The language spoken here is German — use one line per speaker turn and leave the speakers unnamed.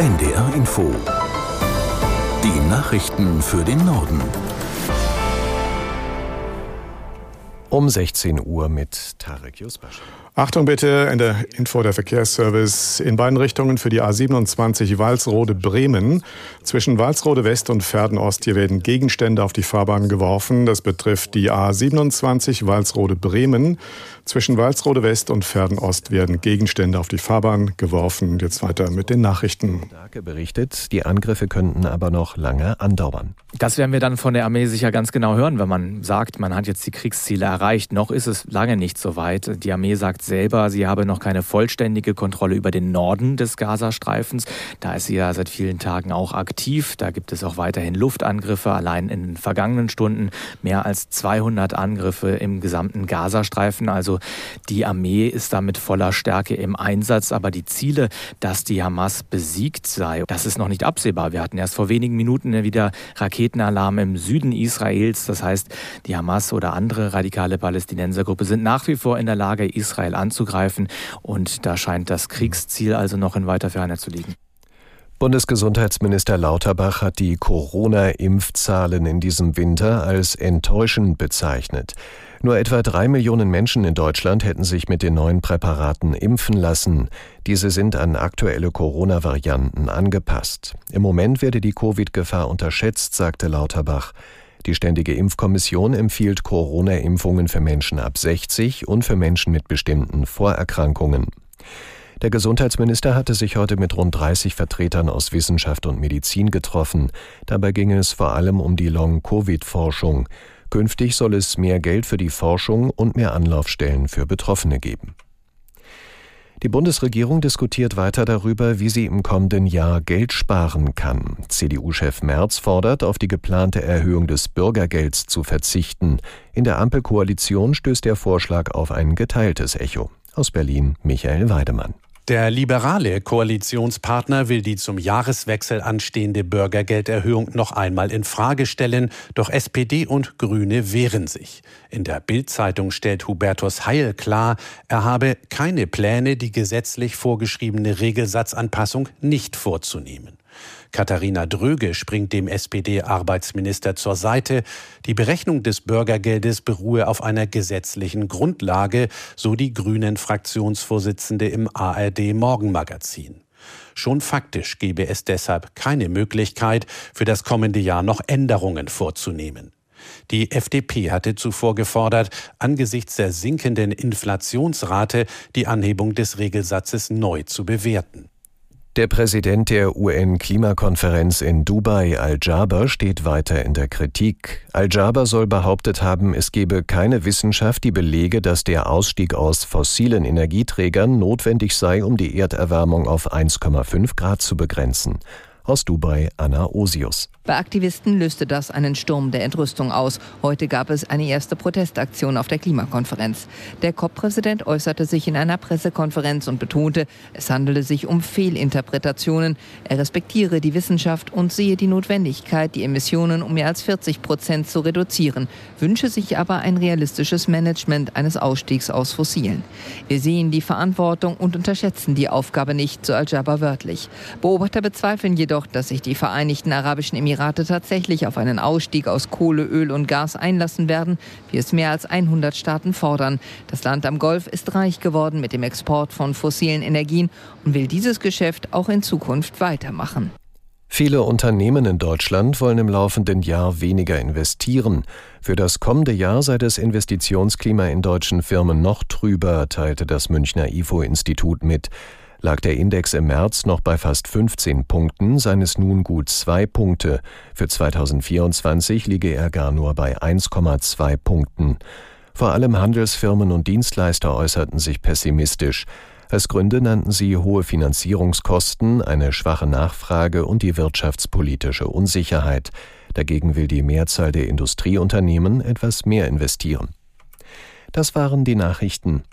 NDR Info. Die Nachrichten für den Norden.
Um 16 Uhr mit Tarek Yusbasch.
Achtung bitte, in der Info der Verkehrsservice in beiden Richtungen für die A27 Walsrode-Bremen. Zwischen Walsrode West und Verden Ost hier werden Gegenstände auf die Fahrbahn geworfen. Das betrifft die A27 Walsrode-Bremen. Zwischen Walsrode West und Verden Ost werden Gegenstände auf die Fahrbahn geworfen. Jetzt weiter mit den Nachrichten.
Starke berichtet, die Angriffe könnten aber noch lange andauern.
Das werden wir dann von der Armee sicher ganz genau hören, wenn man sagt, man hat jetzt die Kriegsziele erreicht. Noch ist es lange nicht so weit. Die Armee sagt selber, sie habe noch keine vollständige Kontrolle über den Norden des Gazastreifens. Da ist sie ja seit vielen Tagen auch aktiv. Da gibt es auch weiterhin Luftangriffe. Allein in den vergangenen Stunden mehr als 200 Angriffe im gesamten Gazastreifen. Also die Armee ist da mit voller Stärke im Einsatz, aber die Ziele, dass die Hamas besiegt sei, das ist noch nicht absehbar. Wir hatten erst vor wenigen Minuten wieder Raketenalarm im Süden Israels. Das heißt, die Hamas oder andere radikale Palästinensergruppe sind nach wie vor in der Lage, Israel anzugreifen. Und da scheint das Kriegsziel also noch in weiter Ferne zu liegen.
Bundesgesundheitsminister Lauterbach hat die Corona-Impfzahlen in diesem Winter als enttäuschend bezeichnet. Nur etwa drei Millionen Menschen in Deutschland hätten sich mit den neuen Präparaten impfen lassen. Diese sind an aktuelle Corona-Varianten angepasst. Im Moment werde die Covid-Gefahr unterschätzt, sagte Lauterbach. Die Ständige Impfkommission empfiehlt Corona-Impfungen für Menschen ab 60 und für Menschen mit bestimmten Vorerkrankungen. Der Gesundheitsminister hatte sich heute mit rund 30 Vertretern aus Wissenschaft und Medizin getroffen. Dabei ging es vor allem um die Long-Covid-Forschung. Künftig soll es mehr Geld für die Forschung und mehr Anlaufstellen für Betroffene geben. Die Bundesregierung diskutiert weiter darüber, wie sie im kommenden Jahr Geld sparen kann. CDU-Chef Merz fordert, auf die geplante Erhöhung des Bürgergelds zu verzichten. In der Ampelkoalition stößt der Vorschlag auf ein geteiltes Echo. Aus Berlin Michael Weidemann.
Der liberale Koalitionspartner will die zum Jahreswechsel anstehende Bürgergelderhöhung noch einmal in Frage stellen, doch SPD und Grüne wehren sich. In der Bildzeitung stellt Hubertus Heil klar, er habe keine Pläne, die gesetzlich vorgeschriebene Regelsatzanpassung nicht vorzunehmen. Katharina Dröge springt dem SPD-Arbeitsminister zur Seite. Die Berechnung des Bürgergeldes beruhe auf einer gesetzlichen Grundlage, so die Grünen Fraktionsvorsitzende im ARD Morgenmagazin. Schon faktisch gebe es deshalb keine Möglichkeit, für das kommende Jahr noch Änderungen vorzunehmen. Die FDP hatte zuvor gefordert, angesichts der sinkenden Inflationsrate die Anhebung des Regelsatzes neu zu bewerten.
Der Präsident der UN-Klimakonferenz in Dubai, Al-Jaber, steht weiter in der Kritik. Al-Jaber soll behauptet haben, es gebe keine Wissenschaft, die belege, dass der Ausstieg aus fossilen Energieträgern notwendig sei, um die Erderwärmung auf 1,5 Grad zu begrenzen. Aus Dubai Anna Osius.
Bei Aktivisten löste das einen Sturm der Entrüstung aus. Heute gab es eine erste Protestaktion auf der Klimakonferenz. Der COP-Präsident äußerte sich in einer Pressekonferenz und betonte, es handele sich um Fehlinterpretationen. Er respektiere die Wissenschaft und sehe die Notwendigkeit, die Emissionen um mehr als 40 Prozent zu reduzieren, wünsche sich aber ein realistisches Management eines Ausstiegs aus Fossilen. Wir sehen die Verantwortung und unterschätzen die Aufgabe nicht, so Al-Jaber wörtlich. Beobachter bezweifeln jedoch, dass sich die Vereinigten Arabischen Emirate tatsächlich auf einen Ausstieg aus Kohle, Öl und Gas einlassen werden, wie es mehr als 100 Staaten fordern. Das Land am Golf ist reich geworden mit dem Export von fossilen Energien und will dieses Geschäft auch in Zukunft weitermachen.
Viele Unternehmen in Deutschland wollen im laufenden Jahr weniger investieren. Für das kommende Jahr sei das Investitionsklima in deutschen Firmen noch trüber, teilte das Münchner IFO-Institut mit. Lag der Index im März noch bei fast 15 Punkten, seien es nun gut zwei Punkte. Für 2024 liege er gar nur bei 1,2 Punkten. Vor allem Handelsfirmen und Dienstleister äußerten sich pessimistisch. Als Gründe nannten sie hohe Finanzierungskosten, eine schwache Nachfrage und die wirtschaftspolitische Unsicherheit. Dagegen will die Mehrzahl der Industrieunternehmen etwas mehr investieren. Das waren die Nachrichten.